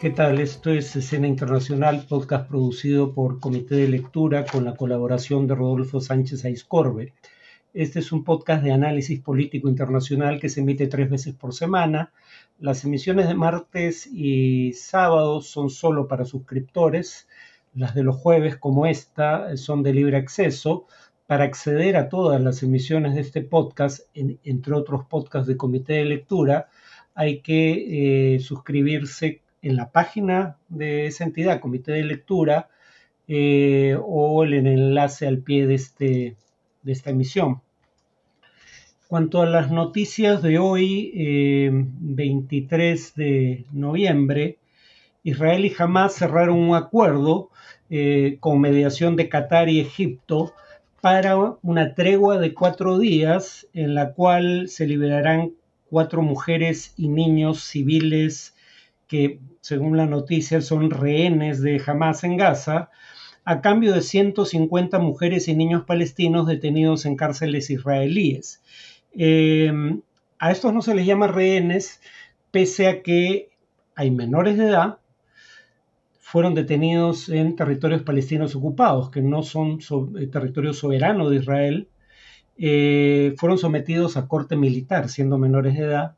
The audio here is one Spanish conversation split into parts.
¿Qué tal? Esto es Escena Internacional, podcast producido por Comité de Lectura con la colaboración de Rodolfo Sánchez Aiscorbe. Este es un podcast de análisis político internacional que se emite tres veces por semana. Las emisiones de martes y sábados son solo para suscriptores. Las de los jueves, como esta, son de libre acceso. Para acceder a todas las emisiones de este podcast, entre otros podcasts de comité de lectura, hay que eh, suscribirse en la página de esa entidad, comité de lectura, eh, o el enlace al pie de, este, de esta emisión. Cuanto a las noticias de hoy, 23 eh, de noviembre, Israel y Hamas cerraron un acuerdo con mediación de Qatar y Egipto para una tregua de cuatro días en la cual se liberarán cuatro mujeres y niños civiles que, según la noticia, son rehenes de Hamas en Gaza, a cambio de 150 mujeres y niños palestinos detenidos en cárceles israelíes. Eh, a estos no se les llama rehenes, pese a que hay menores de edad fueron detenidos en territorios palestinos ocupados, que no son eh, territorio soberano de Israel, eh, fueron sometidos a corte militar siendo menores de edad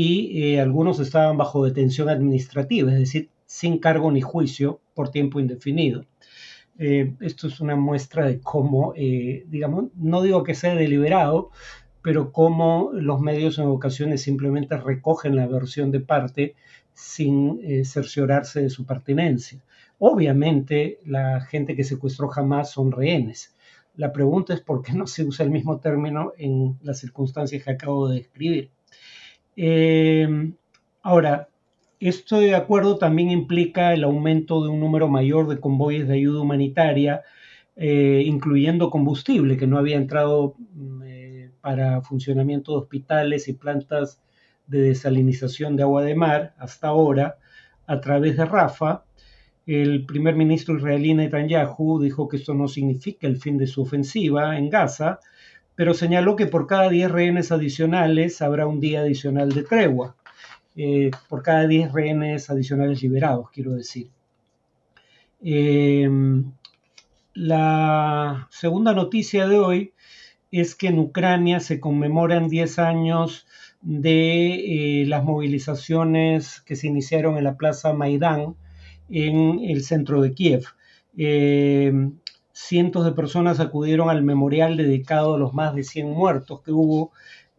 y eh, algunos estaban bajo detención administrativa, es decir, sin cargo ni juicio por tiempo indefinido. esto es una muestra de cómo, digamos, no digo que sea deliberado, pero cómo los medios en ocasiones simplemente recogen la versión de parte sin eh, cerciorarse de su pertinencia. Obviamente, la gente que secuestró jamás son rehenes. La pregunta es por qué no se usa el mismo término en las circunstancias que acabo de describir. Em, ahora, esto de acuerdo también implica el aumento de un número mayor de convoyes de ayuda humanitaria, eh, incluyendo combustible que no había entrado mm, eh, para funcionamiento de hospitales y plantas de desalinización de agua de mar hasta ahora a través de Rafa. El primer ministro israelí Netanyahu dijo que esto no significa el fin de su ofensiva en Gaza, pero señaló que por cada 10 rehenes adicionales habrá un día adicional de tregua. Eh, por cada 10 rehenes adicionales liberados, quiero decir. Eh, la segunda noticia de hoy es que en Ucrania se conmemoran 10 años de eh, las movilizaciones que se iniciaron en la Plaza Maidán en el centro de Kiev. Eh, cientos de personas acudieron al memorial dedicado a los más de 100 muertos que hubo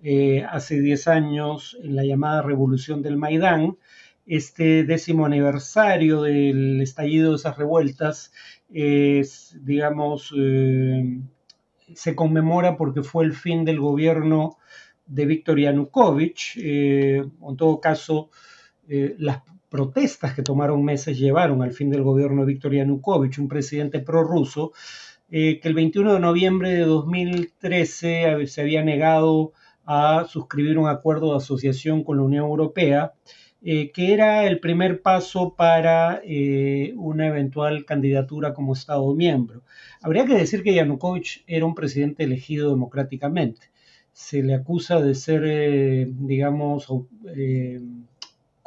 eh, hace 10 años en la llamada Revolución del Maidán. Este décimo aniversario del estallido de esas revueltas es, digamos, se conmemora porque fue el fin del gobierno de Viktor Yanukovych. Eh, en todo caso, eh, las protestas que tomaron meses llevaron al fin del gobierno de Viktor Yanukovych, un presidente prorruso, eh, que el 21 de noviembre de 2013 se había negado a suscribir un acuerdo de asociación con la Unión Europea, que era el primer paso para una eventual candidatura como Estado miembro. Habría que decir que Yanukovych era un presidente elegido democráticamente se le acusa de ser, eh, digamos, eh,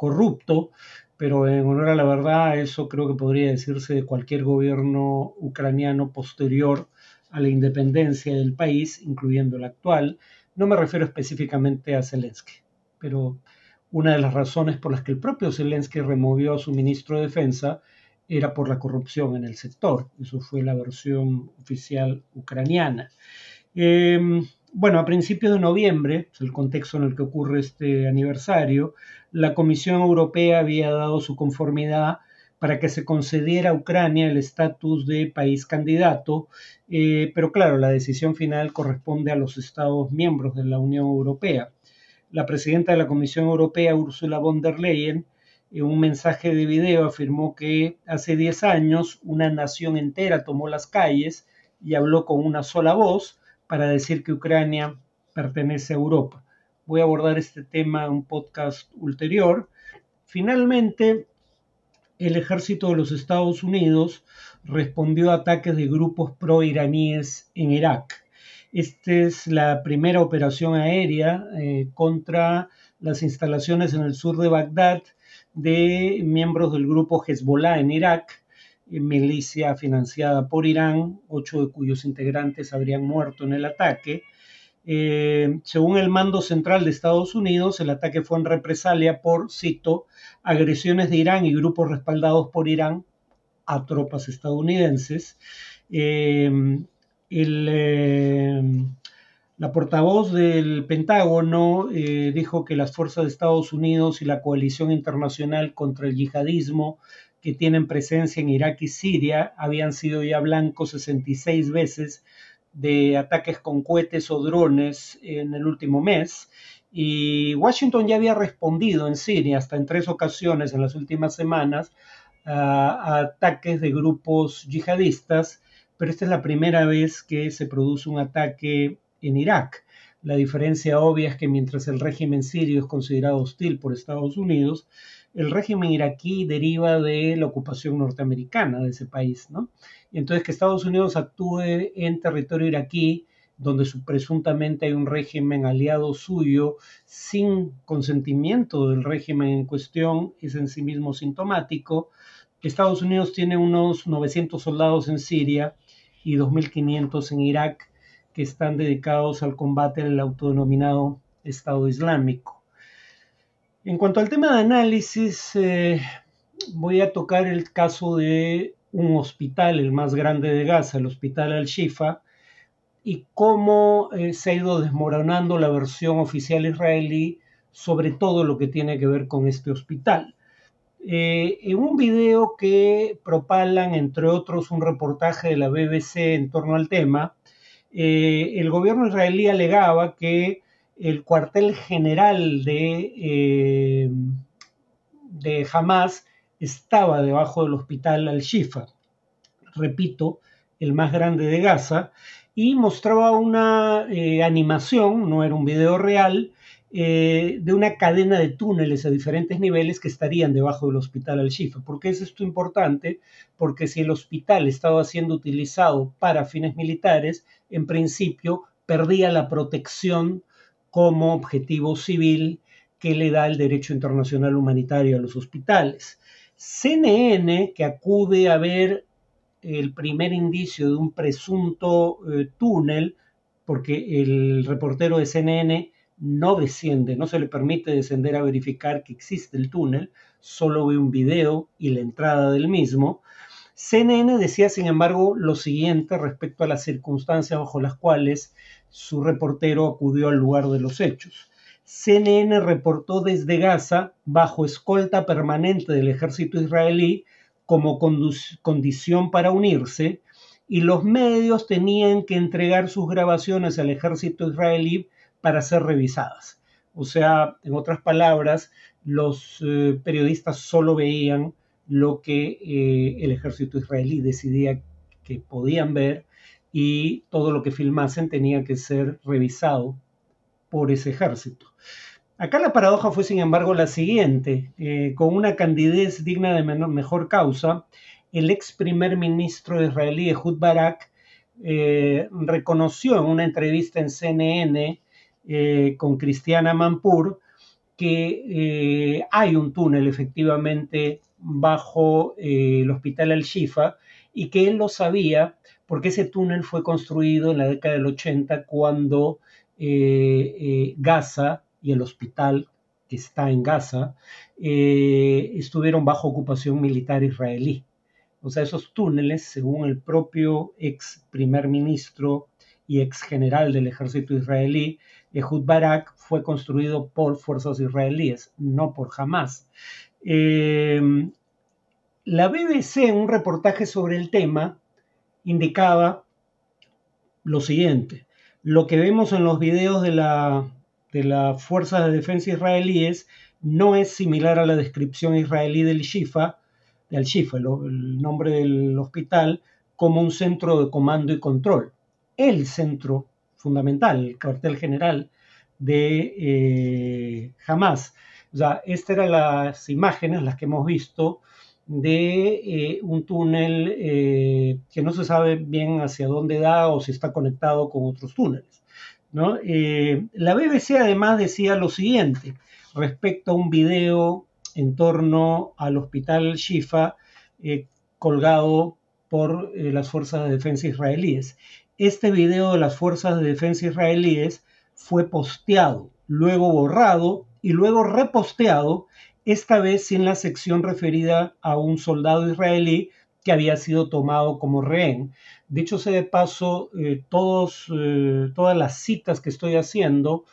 corrupto, pero en honor a la verdad, eso creo que podría decirse de cualquier gobierno ucraniano posterior a la independencia del país, incluyendo el actual. No me refiero específicamente a Zelensky, pero una de las razones por las que el propio Zelensky removió a su ministro de Defensa era por la corrupción en el sector. Eso fue la versión oficial ucraniana. Em, bueno, a principios de noviembre, el contexto en el que ocurre este aniversario, la Comisión Europea había dado su conformidad para que se concediera a Ucrania el estatus de país candidato, eh, pero claro, la decisión final corresponde a los Estados miembros de la Unión Europea. La presidenta de la Comisión Europea, Ursula von der Leyen, en un mensaje de video afirmó que hace 10 años una nación entera tomó las calles y habló con una sola voz, para decir que Ucrania pertenece a Europa. Voy a abordar este tema en un podcast ulterior. Finalmente, el ejército de los Estados Unidos respondió a ataques de grupos pro-iraníes en Irak. Esta es la primera operación aérea eh, contra las instalaciones en el sur de Bagdad de miembros del grupo Hezbollah en Irak, eh, milicia financiada por Irán, ocho de cuyos integrantes habrían muerto en el ataque. Eh, según el mando central de Estados Unidos, el ataque fue en represalia por, cito, agresiones de Irán y grupos respaldados por Irán a tropas estadounidenses. Eh, la portavoz del Pentágono dijo que las fuerzas de Estados Unidos y la coalición internacional contra el yihadismo que tienen presencia en Irak y Siria habían sido ya blancos 66 veces de ataques con cohetes o drones en el último mes. Y Washington ya había respondido en Siria hasta en tres ocasiones en las últimas semanas a, ataques de grupos yihadistas, pero esta es la primera vez que se produce un ataque en Irak. La diferencia obvia es que mientras el régimen sirio es considerado hostil por Estados Unidos, el régimen iraquí deriva de la ocupación norteamericana de ese país, ¿no? Y entonces que Estados Unidos actúe en territorio iraquí, donde presuntamente hay un régimen aliado suyo, sin consentimiento del régimen en cuestión, es en sí mismo sintomático. Estados Unidos tiene unos 900 soldados en Siria y 2.500 en Irak que están dedicados al combate al autodenominado Estado Islámico. En cuanto al tema de análisis, eh, voy a tocar el caso de un hospital, el más grande de Gaza, el Hospital Al-Shifa, y cómo eh, se ha ido desmoronando la versión oficial israelí sobre todo lo que tiene que ver con este hospital. Eh, en un video que propalan, entre otros, un reportaje de la BBC en torno al tema, el gobierno israelí alegaba que el cuartel general de, eh, de Hamas estaba debajo del hospital Al-Shifa, repito, el más grande de Gaza, y mostraba una eh, animación, no era un video real, eh, de una cadena de túneles a diferentes niveles que estarían debajo del hospital Al-Shifa. ¿Por qué es esto importante? Porque si el hospital estaba siendo utilizado para fines militares, en principio perdía la protección como objetivo civil que le da el derecho internacional humanitario a los hospitales. CNN, que acude a ver el primer indicio de un presunto eh, túnel, porque el reportero de CNN no desciende, no se le permite descender a verificar que existe el túnel, solo ve un video y la entrada del mismo. CNN decía, sin embargo, lo siguiente respecto a las circunstancias bajo las cuales su reportero acudió al lugar de los hechos. CNN reportó desde Gaza, bajo escolta permanente del ejército israelí, como condición para unirse, y los medios tenían que entregar sus grabaciones al ejército israelí para ser revisadas. O sea, en otras palabras, los eh, periodistas solo veían lo que eh, el ejército israelí decidía que podían ver y todo lo que filmasen tenía que ser revisado por ese ejército. Acá la paradoja fue, sin embargo, la siguiente. Eh, con una candidez digna de mejor causa, el ex primer ministro israelí Ehud Barak eh, reconoció en una entrevista en CNN eh, con Cristiana Manpur que hay un túnel efectivamente bajo el hospital Al-Shifa y que él lo sabía porque ese túnel fue construido en la década del 80 cuando eh, eh, Gaza y el hospital que está en Gaza eh, estuvieron bajo ocupación militar israelí. O sea, esos túneles, según el propio ex primer ministro y ex general del ejército israelí, Ehud Barak, fue construido por fuerzas israelíes, no por Hamas. la BBC, en un reportaje sobre el tema, indicaba lo siguiente. Lo que vemos en los videos de la, de las fuerzas de defensa israelíes no es similar a la descripción israelí del Shifa, del Shifa, el nombre del hospital, como un centro de comando y control. El centro fundamental, el cuartel general de eh, Hamas. O sea, estas eran las imágenes, las que hemos visto de eh, un túnel eh, que no se sabe bien hacia dónde da o si está conectado con otros túneles. Eh, la BBC además decía lo siguiente respecto a un video en torno al hospital Shifa colgado por las fuerzas de defensa israelíes. Este video de las fuerzas de defensa israelíes fue posteado, luego borrado y luego reposteado, esta vez sin la sección referida a un soldado israelí que había sido tomado como rehén. Dicho sea de paso, eh, todos, eh, todas las citas que estoy haciendo,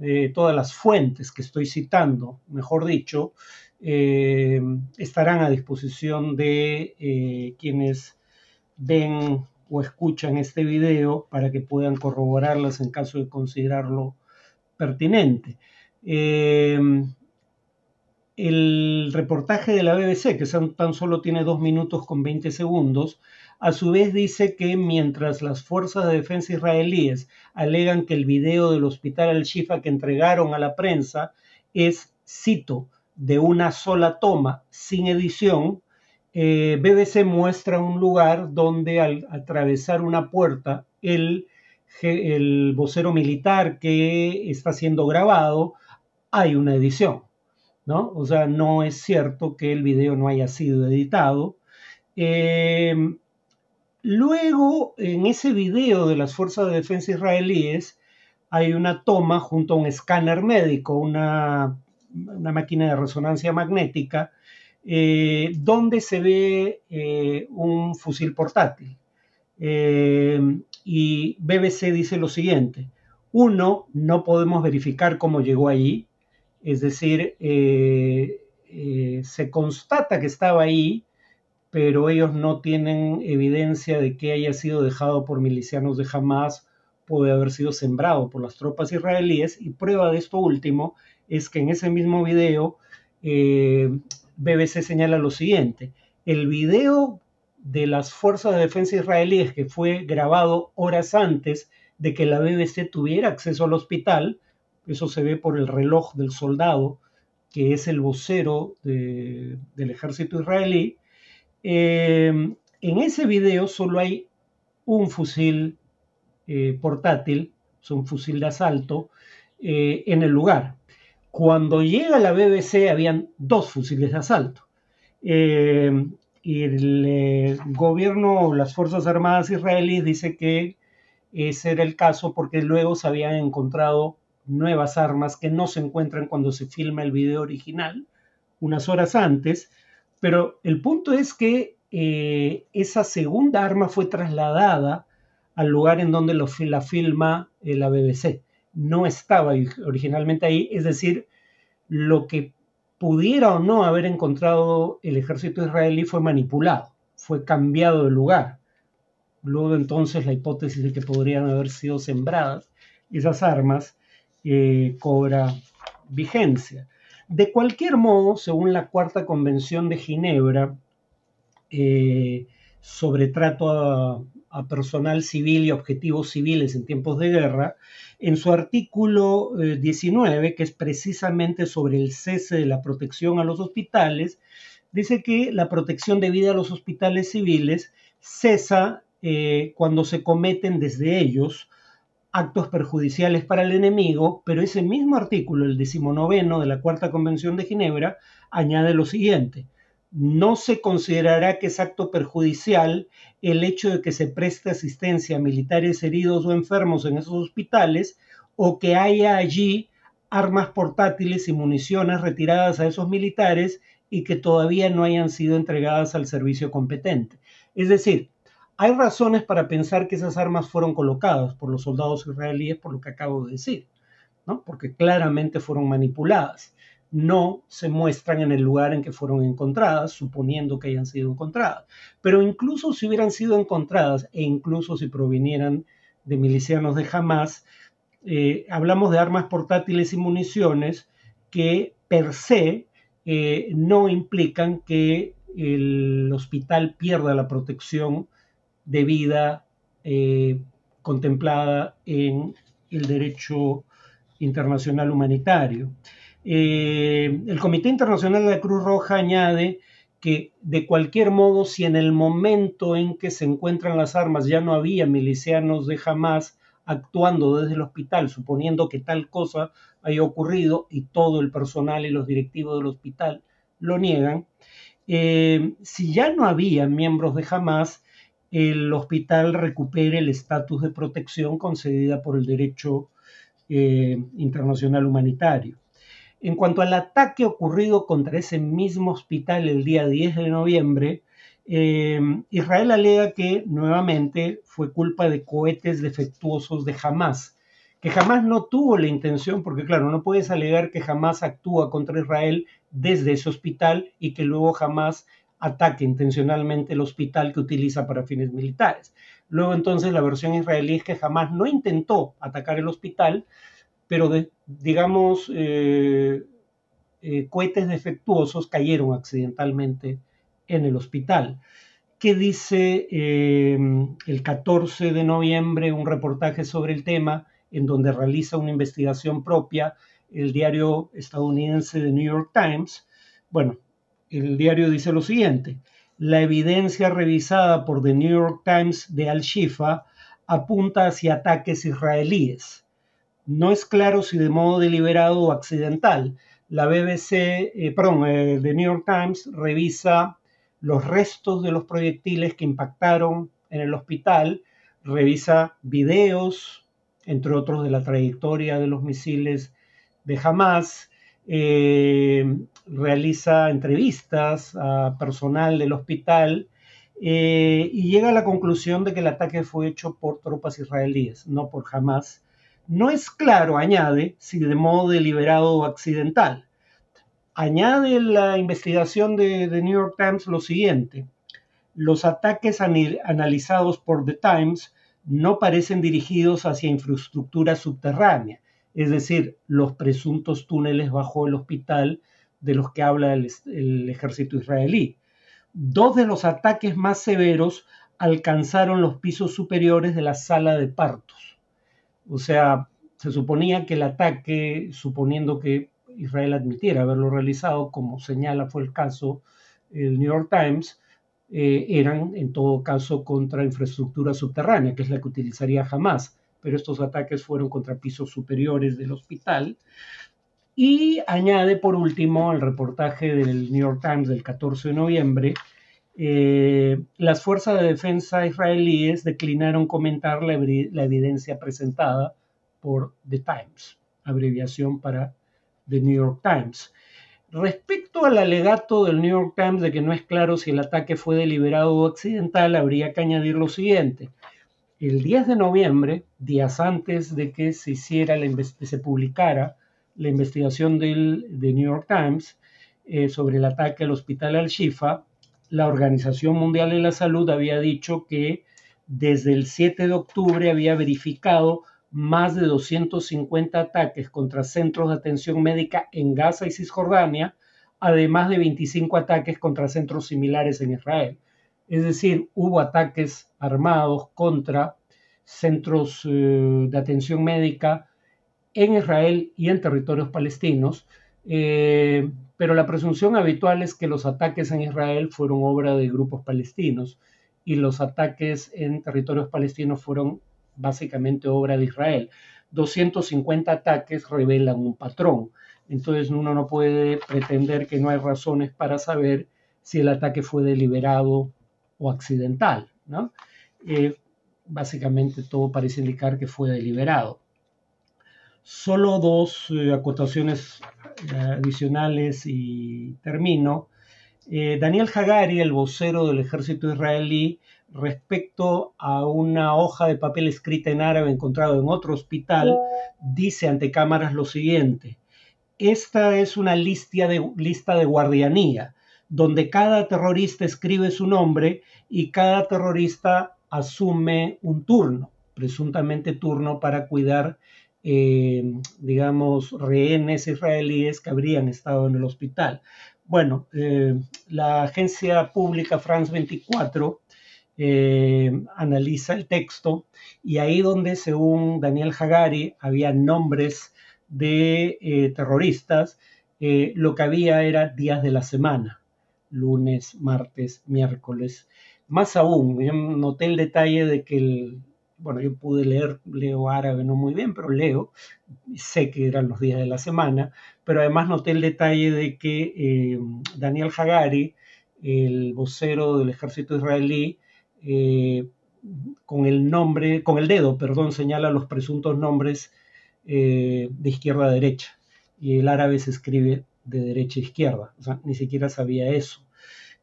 eh, todas las fuentes que estoy citando, mejor dicho, estarán a disposición de quienes ven o escuchan este video para que puedan corroborarlas en caso de considerarlo pertinente. El reportaje de la BBC, que tan solo tiene dos minutos con 20 segundos, a su vez dice que mientras las fuerzas de defensa israelíes alegan que el video del hospital al-Shifa que entregaron a la prensa es, cito, de una sola toma, sin edición, eh, BBC muestra un lugar donde al atravesar una puerta, el, el vocero militar que está siendo grabado, hay una edición, ¿no? O sea, no es cierto que el video no haya sido editado. Eh, Luego, en ese video de las Fuerzas de Defensa israelíes, hay una toma junto a un escáner médico, una, máquina de resonancia magnética, eh, donde se ve eh, un fusil portátil. Y BBC dice lo siguiente, uno, no podemos verificar cómo llegó allí, es decir, se constata que estaba ahí, pero ellos no tienen evidencia de que haya sido dejado por milicianos de Hamas, puede haber sido sembrado por las tropas israelíes, y prueba de esto último es que en ese mismo video eh, BBC señala lo siguiente, el video de las fuerzas de defensa israelíes que fue grabado horas antes de que la BBC tuviera acceso al hospital, eso se ve por el reloj del soldado, que es el vocero del ejército israelí, Em, en ese video solo hay un fusil eh, portátil, es un fusil de asalto, eh, en el lugar. Cuando llega la BBC habían dos fusiles de asalto. Em, y el eh, gobierno, las Fuerzas Armadas israelíes dice que ese era el caso porque luego se habían encontrado nuevas armas que no se encuentran cuando se filma el video original, unas horas antes, pero el punto es que eh, esa segunda arma fue trasladada al lugar en donde la filma eh, la BBC. No estaba originalmente ahí, es decir, lo que pudiera o no haber encontrado el ejército israelí fue manipulado, fue cambiado de lugar. Luego entonces la hipótesis de que podrían haber sido sembradas esas armas eh, cobra vigencia. De cualquier modo, según la Cuarta Convención de Ginebra eh, sobre trato a, personal civil y objetivos civiles en tiempos de guerra, en su artículo 19, eh, que es precisamente sobre el cese de la protección a los hospitales, dice que la protección debida a los hospitales civiles cesa cuando se cometen desde ellos actos perjudiciales para el enemigo, pero ese mismo artículo, el decimonoveno de la Cuarta Convención de Ginebra, añade lo siguiente. No se considerará que es acto perjudicial el hecho de que se preste asistencia a militares heridos o enfermos en esos hospitales o que haya allí armas portátiles y municiones retiradas a esos militares y que todavía no hayan sido entregadas al servicio competente. Es decir, hay razones para pensar que esas armas fueron colocadas por los soldados israelíes, por lo que acabo de decir, ¿no? porque claramente fueron manipuladas. No se muestran en el lugar en que fueron encontradas, suponiendo que hayan sido encontradas. Pero incluso si hubieran sido encontradas e incluso si provinieran de milicianos de Hamas, eh, hablamos de armas portátiles y municiones que per se eh, no implican que el hospital pierda la protección de vida eh, contemplada en el derecho internacional humanitario. Eh, el Comité Internacional de la Cruz Roja añade que de cualquier modo, si en el momento en que se encuentran las armas ya no había milicianos de Hamas actuando desde el hospital, suponiendo que tal cosa haya ocurrido y todo el personal y los directivos del hospital lo niegan. Eh, si ya no había miembros de Hamas, el hospital recupere el estatus de protección concedida por el derecho eh, internacional humanitario. En cuanto al ataque ocurrido contra ese mismo hospital el día 10 de noviembre, eh, Israel alega que nuevamente fue culpa de cohetes defectuosos de Hamas, que jamás no tuvo la intención, porque claro, no puedes alegar que jamás actúa contra Israel desde ese hospital y que luego jamás ataque intencionalmente el hospital que utiliza para fines militares. Luego entonces la versión israelí es que jamás no intentó atacar el hospital, pero digamos eh, eh, cohetes defectuosos cayeron accidentalmente en el hospital. ¿Qué dice eh, el 14 de noviembre un reportaje sobre el tema en donde realiza una investigación propia el diario estadounidense The New York Times? Bueno, el diario dice lo siguiente, la evidencia revisada por The New York Times de Al-Shifa apunta hacia ataques israelíes. No es claro si de modo deliberado o accidental. La BBC, eh, perdón, eh, The New York Times revisa los restos de los proyectiles que impactaron en el hospital, revisa videos, entre otros de la trayectoria de los misiles de Hamas, eh, realiza entrevistas a personal del hospital eh, y llega a la conclusión de que el ataque fue hecho por tropas israelíes, no por Hamas. No es claro, añade, si de modo deliberado o accidental. Añade la investigación de The New York Times lo siguiente. Los ataques analizados por The Times no parecen dirigidos hacia infraestructura subterránea, es decir, los presuntos túneles bajo el hospital de los que habla el, ejército israelí. Dos de los ataques más severos alcanzaron los pisos superiores de la sala de partos. O sea, se suponía que el ataque, suponiendo que Israel admitiera haberlo realizado, como señala fue el caso el New York Times, eh, eran en todo caso contra infraestructura subterránea, que es la que utilizaría jamás pero estos ataques fueron contra pisos superiores del hospital. Y añade por último el reportaje del New York Times del 14 de noviembre, eh, las fuerzas de defensa israelíes declinaron comentar la, la, evidencia presentada por The Times, abreviación para The New York Times. Respecto al alegato del New York Times de que no es claro si el ataque fue deliberado o accidental, habría que añadir lo siguiente el 10 de noviembre, días antes de que se hiciera se publicara la investigación del The New York Times eh, sobre el ataque al hospital Al-Shifa, la Organización Mundial de la Salud había dicho que desde el 7 de octubre había verificado más de 250 ataques contra centros de atención médica en Gaza y Cisjordania, además de 25 ataques contra centros similares en Israel. Es decir, hubo ataques armados contra centros eh, de atención médica en Israel y en territorios palestinos, eh, pero la presunción habitual es que los ataques en Israel fueron obra de grupos palestinos y los ataques en territorios palestinos fueron básicamente obra de Israel. 250 ataques revelan un patrón, entonces uno no puede pretender que no hay razones para saber si el ataque fue deliberado o accidental. ¿no? Eh, básicamente todo parece indicar que fue deliberado. Solo dos eh, acotaciones eh, adicionales y termino. Daniel Hagari, el vocero del ejército israelí, respecto a una hoja de papel escrita en árabe encontrado en otro hospital, dice ante cámaras lo siguiente. Esta es una lista de, lista de guardianía donde cada terrorista escribe su nombre y cada terrorista asume un turno, presuntamente turno para cuidar, eh, digamos, rehenes israelíes que habrían estado en el hospital. Bueno, eh, la agencia pública France 24 eh, analiza el texto y ahí donde, según Daniel Hagari, había nombres de terroristas, lo que había era días de la semana lunes, martes, miércoles. Más aún, noté el detalle de que bueno, yo pude leer, leo árabe no muy bien, pero leo, sé que eran los días de la semana, pero además noté el detalle de que eh, Daniel Hagari, el vocero del ejército israelí, eh, con el nombre, con el dedo, perdón, señala los presuntos nombres eh, de izquierda a derecha, y el árabe se escribe de derecha a izquierda, o sea, ni siquiera sabía eso.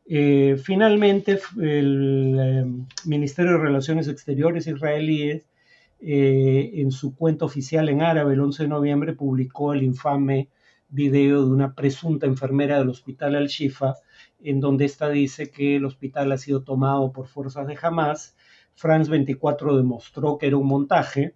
Eh, finalmente, el eh, Ministerio de Relaciones Exteriores israelíes, eh, en su cuenta oficial en árabe, el 11 de noviembre, publicó el infame video de una presunta enfermera del hospital Al-Shifa, en donde ésta dice que el hospital ha sido tomado por fuerzas de Hamas. France 24 demostró que era un montaje.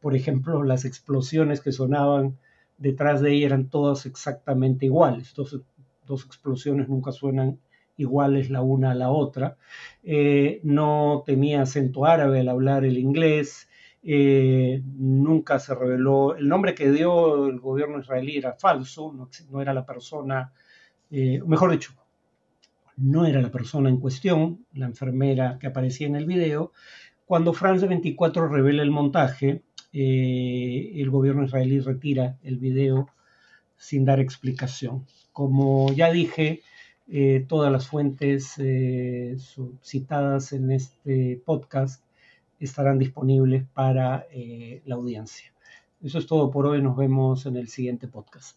por ejemplo, las explosiones que sonaban detrás de ella eran todas exactamente iguales. Entonces, dos explosiones nunca suenan iguales la una a la otra. Eh, no tenía acento árabe al hablar el inglés. Eh, nunca se reveló, el nombre que dio el gobierno israelí era falso, no, era la persona, eh, mejor dicho, no era la persona en cuestión, la enfermera que aparecía en el video. Cuando France 24 revela el montaje, el gobierno israelí retira el video sin dar explicación. Como ya dije, eh, todas las fuentes eh, citadas en este podcast estarán disponibles para eh, la audiencia. Eso es todo por hoy. Nos vemos en el siguiente podcast.